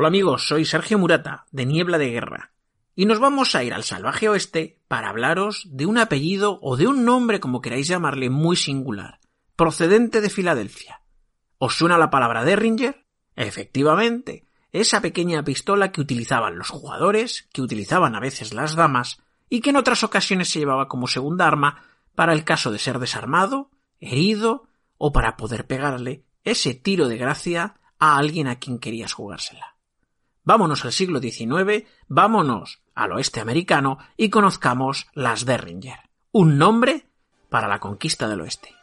Hola amigos, soy Sergio Murata, de Niebla de Guerra, y nos vamos a ir al salvaje oeste para hablaros de un apellido o de un nombre como queráis llamarle muy singular, procedente de Filadelfia. ¿Os suena la palabra Derringer? Efectivamente, esa pequeña pistola que utilizaban los jugadores, que utilizaban a veces las damas, y que en otras ocasiones se llevaba como segunda arma para el caso de ser desarmado, herido, o para poder pegarle ese tiro de gracia a alguien a quien querías jugársela. Vámonos al siglo XIX, vámonos al oeste americano y conozcamos las Derringer, un nombre para la conquista del oeste.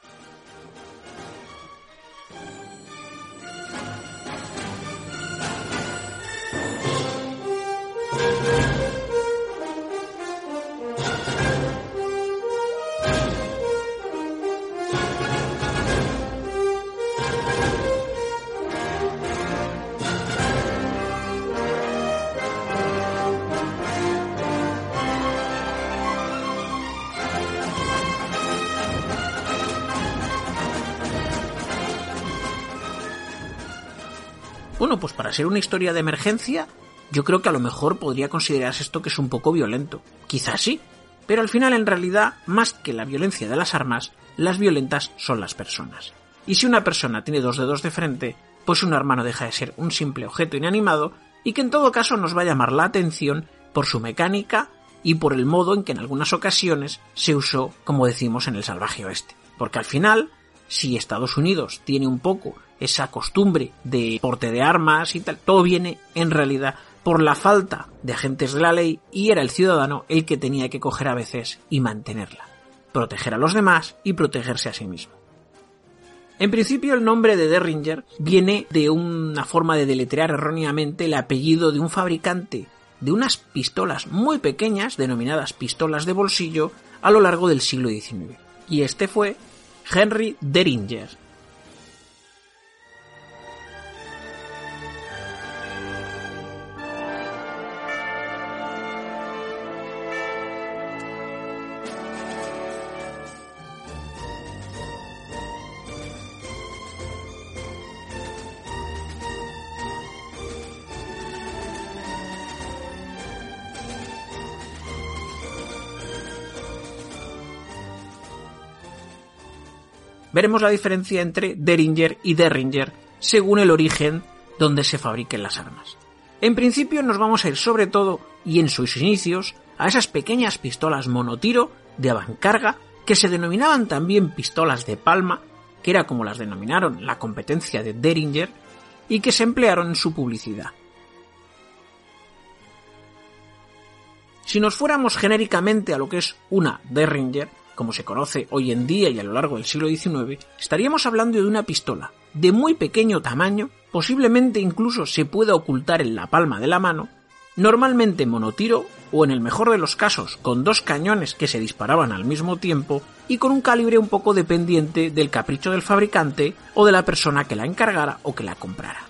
Bueno, pues para ser una historia de emergencia, yo creo que a lo mejor podría considerarse esto que es un poco violento. Quizás sí, pero al final en realidad, más que la violencia de las armas, las violentas son las personas. Y si una persona tiene dos dedos de frente, pues un arma no deja de ser un simple objeto inanimado y que en todo caso nos va a llamar la atención por su mecánica y por el modo en que en algunas ocasiones se usó, como decimos, en el salvaje oeste. Porque al final, si Estados Unidos tiene un poco esa costumbre de porte de armas y tal, todo viene en realidad por la falta de agentes de la ley y era el ciudadano el que tenía que coger a veces y mantenerla, proteger a los demás y protegerse a sí mismo. En principio el nombre de Derringer viene de una forma de deletrear erróneamente el apellido de un fabricante de unas pistolas muy pequeñas denominadas pistolas de bolsillo a lo largo del siglo XIX. Y este fue Henry Derringer, veremos la diferencia entre Derringer y Derringer según el origen donde se fabriquen las armas. En principio nos vamos a ir sobre todo, y en sus inicios, a esas pequeñas pistolas monotiro de avancarga que se denominaban también pistolas de palma, que era como las denominaron la competencia de Derringer, y que se emplearon en su publicidad. Si nos fuéramos genéricamente a lo que es una Derringer, como se conoce hoy en día y a lo largo del siglo XIX, estaríamos hablando de una pistola de muy pequeño tamaño, posiblemente incluso se pueda ocultar en la palma de la mano, normalmente monotiro o en el mejor de los casos con dos cañones que se disparaban al mismo tiempo y con un calibre un poco dependiente del capricho del fabricante o de la persona que la encargara o que la comprara.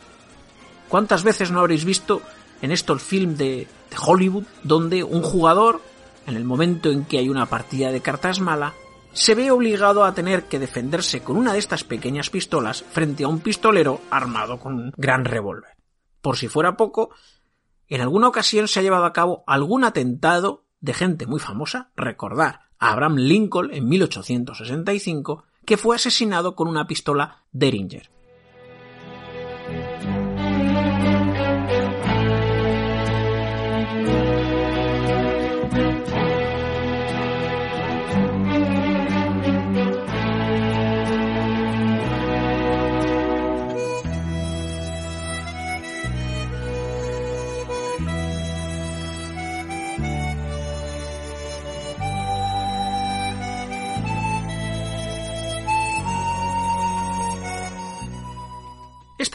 ¿Cuántas veces no habréis visto en estos films de, de Hollywood donde un jugador en el momento en que hay una partida de cartas mala, se ve obligado a tener que defenderse con una de estas pequeñas pistolas frente a un pistolero armado con un gran revólver. Por si fuera poco, en alguna ocasión se ha llevado a cabo algún atentado de gente muy famosa, recordar a Abraham Lincoln en 1865, que fue asesinado con una pistola Derringer.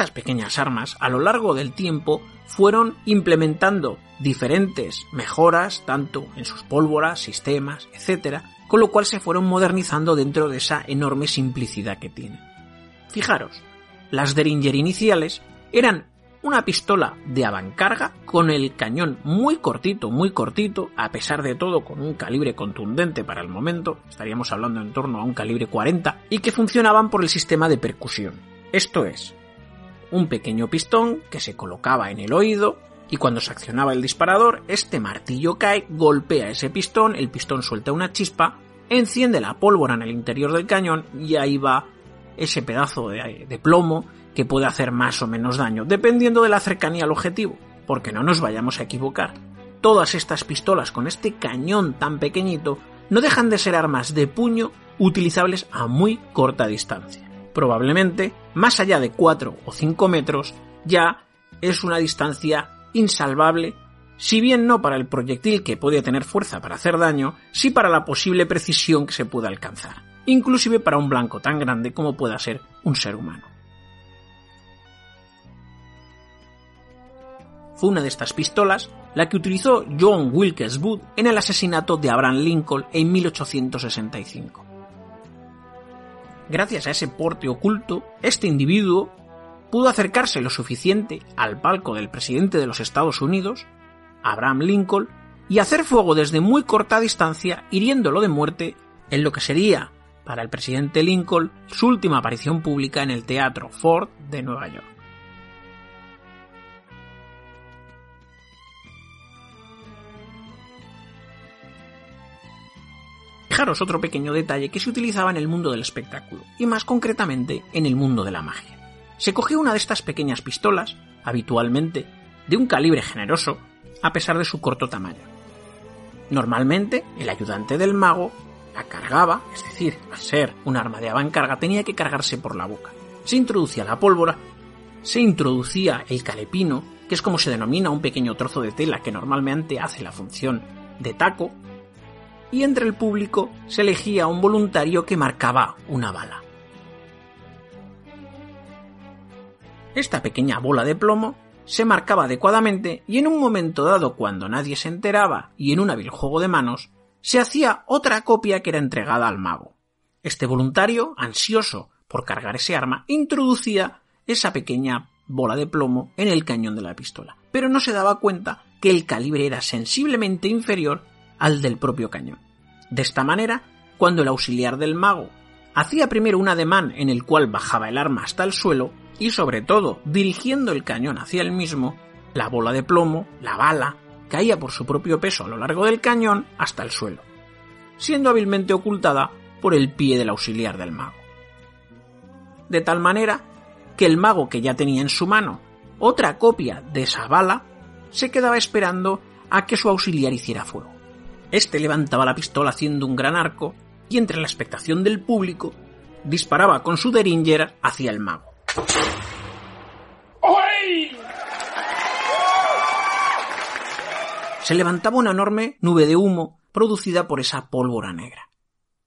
Estas pequeñas armas, a lo largo del tiempo, fueron implementando diferentes mejoras, tanto en sus pólvoras, sistemas, etc., con lo cual se fueron modernizando dentro de esa enorme simplicidad que tienen. Fijaros, las Derringer iniciales eran una pistola de avancarga con el cañón muy cortito, muy cortito, a pesar de todo con un calibre contundente para el momento, estaríamos hablando en torno a un calibre 40, y que funcionaban por el sistema de percusión. Esto es, un pequeño pistón que se colocaba en el oído y cuando se accionaba el disparador, este martillo cae, golpea ese pistón, el pistón suelta una chispa, enciende la pólvora en el interior del cañón y ahí va ese pedazo de, plomo que puede hacer más o menos daño, dependiendo de la cercanía al objetivo, porque no nos vayamos a equivocar. Todas estas pistolas con este cañón tan pequeñito no dejan de ser armas de puño utilizables a muy corta distancia. Probablemente, más allá de 4 o 5 metros, ya es una distancia insalvable, si bien no para el proyectil que puede tener fuerza para hacer daño, sí para la posible precisión que se pueda alcanzar, inclusive para un blanco tan grande como pueda ser un ser humano. fue una de estas pistolas la que utilizó John Wilkes Booth en el asesinato de Abraham Lincoln en 1865. Gracias a ese porte oculto, este individuo pudo acercarse lo suficiente al palco del presidente de los Estados Unidos, Abraham Lincoln, y hacer fuego desde muy corta distancia, hiriéndolo de muerte en lo que sería para el presidente Lincoln su última aparición pública en el Teatro Ford de Nueva York. Fijaros otro pequeño detalle que se utilizaba en el mundo del espectáculo, y más concretamente en el mundo de la magia. Se cogió una de estas pequeñas pistolas, habitualmente de un calibre generoso, a pesar de su corto tamaño. Normalmente, el ayudante del mago la cargaba, es decir, al ser un arma de avancarga tenía que cargarse por la boca. Se introducía la pólvora, se introducía el calepino, que es como se denomina un pequeño trozo de tela que normalmente hace la función de taco, y entre el público se elegía un voluntario que marcaba una bala. Esta pequeña bola de plomo se marcaba adecuadamente y en un momento dado cuando nadie se enteraba y en un hábil juego de manos, se hacía otra copia que era entregada al mago. Este voluntario, ansioso por cargar ese arma, introducía esa pequeña bola de plomo en el cañón de la pistola, pero no se daba cuenta que el calibre era sensiblemente inferior al del propio cañón. De esta manera, cuando el auxiliar del mago hacía primero un ademán en el cual bajaba el arma hasta el suelo, y sobre todo dirigiendo el cañón hacia el mismo, la bola de plomo, la bala, caía por su propio peso a lo largo del cañón hasta el suelo, siendo hábilmente ocultada por el pie del auxiliar del mago. De tal manera que el mago que ya tenía en su mano otra copia de esa bala, se quedaba esperando a que su auxiliar hiciera fuego. Este levantaba la pistola haciendo un gran arco y entre la expectación del público disparaba con su Derringer hacia el mago. Se levantaba una enorme nube de humo producida por esa pólvora negra.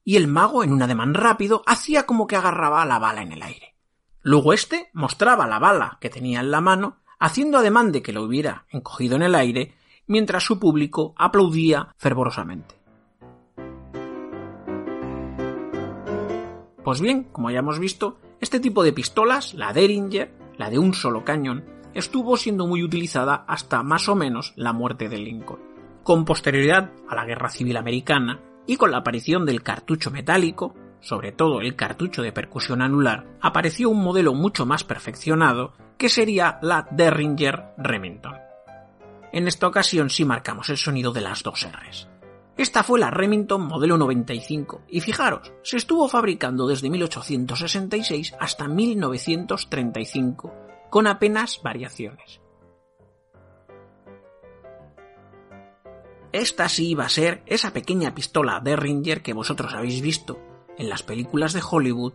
Y el mago, en un ademán rápido, hacía como que agarraba la bala en el aire. Luego éste mostraba la bala que tenía en la mano, haciendo ademán de que lo hubiera encogido en el aire mientras su público aplaudía fervorosamente. Pues bien, como ya hemos visto, este tipo de pistolas, la Derringer, la de un solo cañón, estuvo siendo muy utilizada hasta más o menos la muerte de Lincoln. Con posterioridad a la Guerra Civil Americana y con la aparición del cartucho metálico, sobre todo el cartucho de percusión anular, apareció un modelo mucho más perfeccionado que sería la Derringer Remington. En esta ocasión sí marcamos el sonido de las dos R's. Esta fue la Remington modelo 95 y fijaros, se estuvo fabricando desde 1866 hasta 1935, con apenas variaciones. Esta sí iba a ser esa pequeña pistola Derringer que vosotros habéis visto en las películas de Hollywood,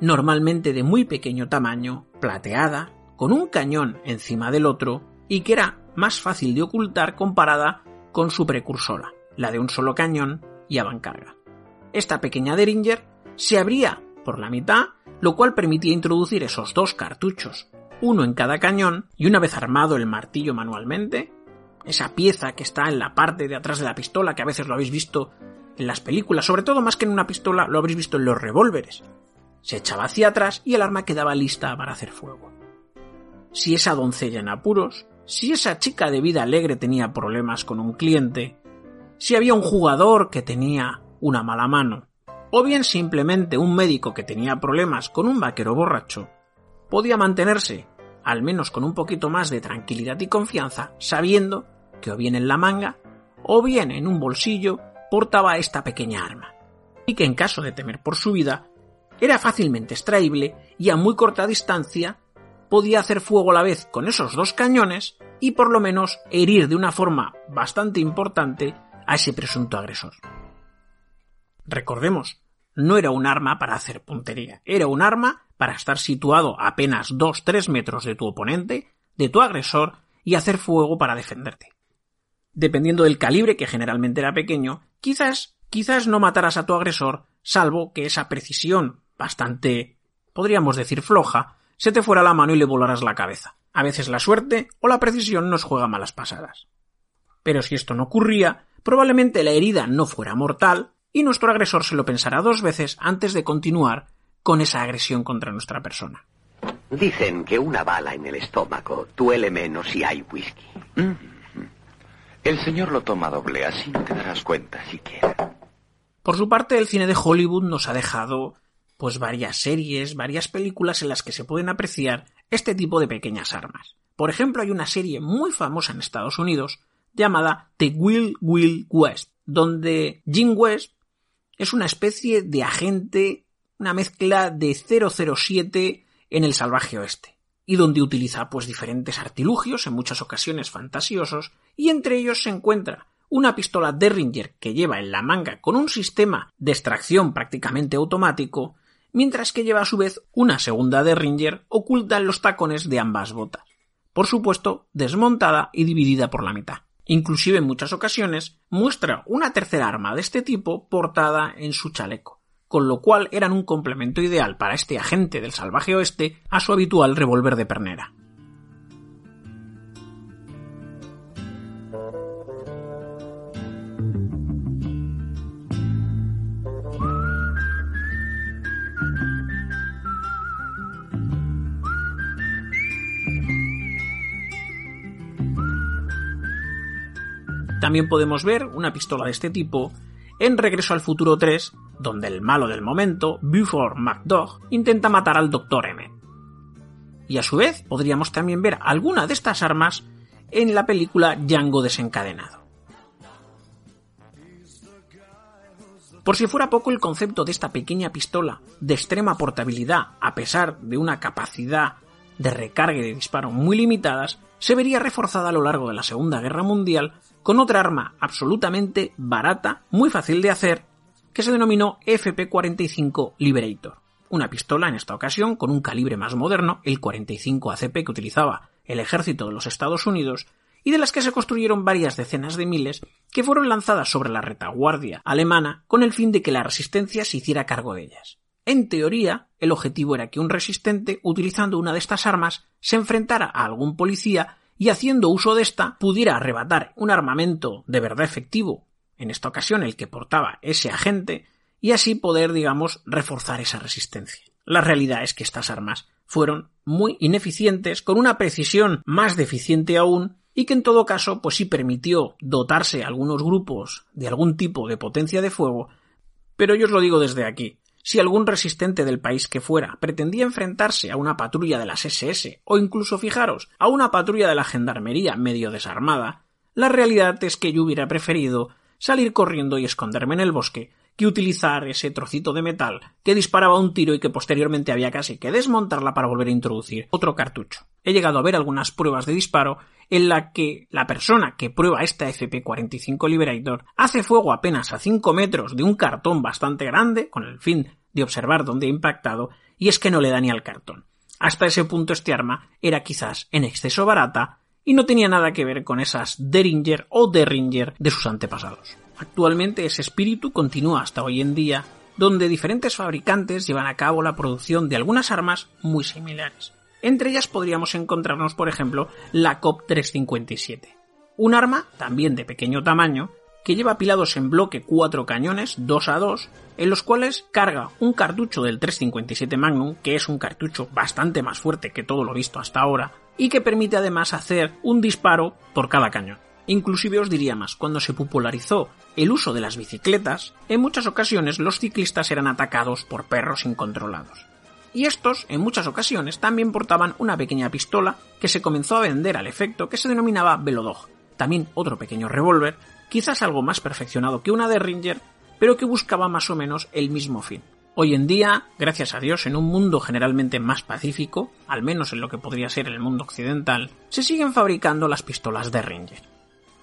normalmente de muy pequeño tamaño, plateada, con un cañón encima del otro y que era más fácil de ocultar comparada con su precursora, la de un solo cañón y avancarga. Esta pequeña Derringer se abría por la mitad, lo cual permitía introducir esos dos cartuchos, uno en cada cañón, y una vez armado el martillo manualmente, esa pieza que está en la parte de atrás de la pistola, que a veces lo habéis visto en las películas, sobre todo más que en una pistola, lo habréis visto en los revólveres. Se echaba hacia atrás y el arma quedaba lista para hacer fuego. Si esa doncella en apuros, si esa chica de vida alegre tenía problemas con un cliente, si había un jugador que tenía una mala mano, o bien simplemente un médico que tenía problemas con un vaquero borracho, podía mantenerse, al menos con un poquito más de tranquilidad y confianza, sabiendo que o bien en la manga, o bien en un bolsillo, portaba esta pequeña arma, y que en caso de temer por su vida, era fácilmente extraíble y a muy corta distancia podía hacer fuego a la vez con esos dos cañones y por lo menos herir de una forma bastante importante a ese presunto agresor. Recordemos, no era un arma para hacer puntería, era un arma para estar situado a apenas 2-3 metros de tu oponente, de tu agresor, y hacer fuego para defenderte. Dependiendo del calibre, que generalmente era pequeño, quizás, quizás no matarás a tu agresor, salvo que esa precisión bastante, podríamos decir floja, se te fuera la mano y le volaras la cabeza. A veces la suerte o la precisión nos juega malas pasadas. Pero si esto no ocurría, probablemente la herida no fuera mortal y nuestro agresor se lo pensará dos veces antes de continuar con esa agresión contra nuestra persona. Dicen que una bala en el estómago duele menos si hay whisky. Mm. El señor lo toma doble, así no te darás cuenta siquiera. Por su parte, el cine de Hollywood nos ha dejado pues varias series, varias películas en las que se pueden apreciar este tipo de pequeñas armas. Por ejemplo, hay una serie muy famosa en Estados Unidos llamada The Will Will West, donde Jim West es una especie de agente, una mezcla de 007 en el salvaje oeste, y donde utiliza pues diferentes artilugios, en muchas ocasiones fantasiosos, y entre ellos se encuentra una pistola Derringer que lleva en la manga con un sistema de extracción prácticamente automático mientras que lleva a su vez una segunda de Ringer oculta en los tacones de ambas botas. Por supuesto, desmontada y dividida por la mitad. Inclusive en muchas ocasiones muestra una tercera arma de este tipo portada en su chaleco, con lo cual eran un complemento ideal para este agente del salvaje oeste a su habitual revólver de pernera. También podemos ver una pistola de este tipo en Regreso al Futuro 3, donde el malo del momento, Buford McDough, intenta matar al Dr. M. Y a su vez podríamos también ver alguna de estas armas en la película Django desencadenado. Por si fuera poco el concepto de esta pequeña pistola de extrema portabilidad a pesar de una capacidad de recarga y de disparo muy limitadas, se vería reforzada a lo largo de la Segunda Guerra Mundial con otra arma absolutamente barata, muy fácil de hacer, que se denominó FP-45 Liberator. Una pistola en esta ocasión con un calibre más moderno, el 45 ACP que utilizaba el ejército de los Estados Unidos, y de las que se construyeron varias decenas de miles que fueron lanzadas sobre la retaguardia alemana con el fin de que la resistencia se hiciera cargo de ellas. En teoría, el objetivo era que un resistente, utilizando una de estas armas, se enfrentara a algún policía y haciendo uso de esta pudiera arrebatar un armamento de verdad efectivo, en esta ocasión el que portaba ese agente, y así poder, digamos, reforzar esa resistencia. La realidad es que estas armas fueron muy ineficientes, con una precisión más deficiente aún, y que en todo caso, pues sí permitió dotarse algunos grupos de algún tipo de potencia de fuego, pero yo os lo digo desde aquí, si algún resistente del país que fuera pretendía enfrentarse a una patrulla de las SS o incluso fijaros a una patrulla de la gendarmería medio desarmada, la realidad es que yo hubiera preferido salir corriendo y esconderme en el bosque que utilizar ese trocito de metal que disparaba un tiro y que posteriormente había casi que desmontarla para volver a introducir otro cartucho. He llegado a ver algunas pruebas de disparo en la que la persona que prueba esta FP45 Liberator hace fuego apenas a 5 metros de un cartón bastante grande, con el fin de observar dónde ha impactado, y es que no le da ni al cartón. Hasta ese punto este arma era quizás en exceso barata y no tenía nada que ver con esas Derringer o Derringer de sus antepasados. Actualmente ese espíritu continúa hasta hoy en día donde diferentes fabricantes llevan a cabo la producción de algunas armas muy similares. Entre ellas podríamos encontrarnos, por ejemplo, la COP 357, un arma, también de pequeño tamaño, que lleva apilados en bloque cuatro cañones 2 a 2, en los cuales carga un cartucho del 357 Magnum, que es un cartucho bastante más fuerte que todo lo visto hasta ahora, y que permite además hacer un disparo por cada cañón. Inclusive os diría más, cuando se popularizó el uso de las bicicletas, en muchas ocasiones los ciclistas eran atacados por perros incontrolados. Y estos, en muchas ocasiones, también portaban una pequeña pistola que se comenzó a vender al efecto que se denominaba Velodog, también otro pequeño revólver, quizás algo más perfeccionado que una de Ringer, pero que buscaba más o menos el mismo fin. Hoy en día, gracias a Dios, en un mundo generalmente más pacífico, al menos en lo que podría ser el mundo occidental, se siguen fabricando las pistolas de Ringer.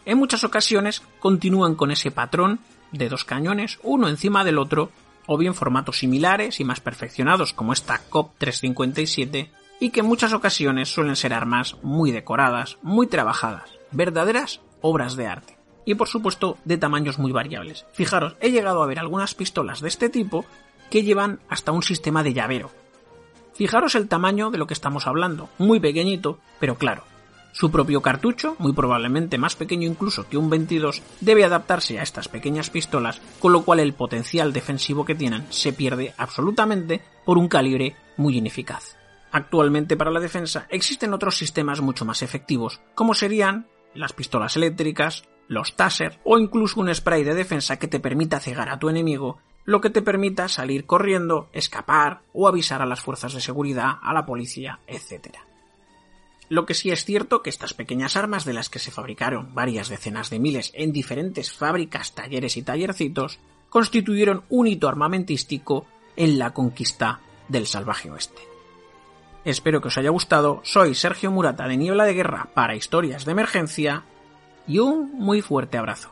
En muchas ocasiones continúan con ese patrón de dos cañones, uno encima del otro, o bien formatos similares y más perfeccionados como esta COP 357, y que en muchas ocasiones suelen ser armas muy decoradas, muy trabajadas verdaderas obras de arte. Y por supuesto de tamaños muy variables. Fijaros, he llegado a ver algunas pistolas de este tipo que llevan hasta un sistema de llavero. Fijaros el tamaño de lo que estamos hablando, muy pequeñito, pero claro. Su propio cartucho, muy probablemente más pequeño incluso que un 22, debe adaptarse a estas pequeñas pistolas, con lo cual el potencial defensivo que tienen se pierde absolutamente por un calibre muy ineficaz. Actualmente para la defensa existen otros sistemas mucho más efectivos, como serían las pistolas eléctricas, los taser o incluso un spray de defensa que te permita cegar a tu enemigo, lo que te permita salir corriendo, escapar o avisar a las fuerzas de seguridad, a la policía, etc. Lo que sí es cierto que estas pequeñas armas de las que se fabricaron varias decenas de miles en diferentes fábricas, talleres y tallercitos, constituyeron un hito armamentístico en la conquista del salvaje oeste. Espero que os haya gustado. Soy Sergio Murata de Niebla de Guerra para Historias de Emergencia y un muy fuerte abrazo.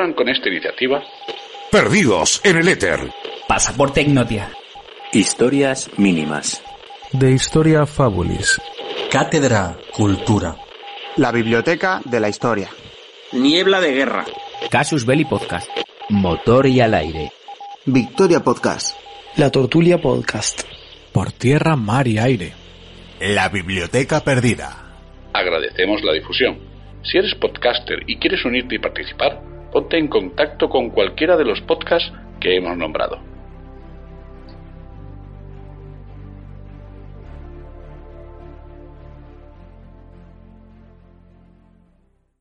Colaboran con esta iniciativa Perdidos en el éter. Pasaporte Ignotia. Historias mínimas. De Historia Fabulis. Cátedra Cultura. La Biblioteca de la Historia. Niebla de Guerra. Casus Belli Podcast. Motor y al aire. Victoria Podcast. La Tortulia Podcast. Por tierra, mar y aire. La Biblioteca Perdida. Agradecemos la difusión. Si eres podcaster y quieres unirte y participar, ponte en contacto con cualquiera de los podcasts que hemos nombrado.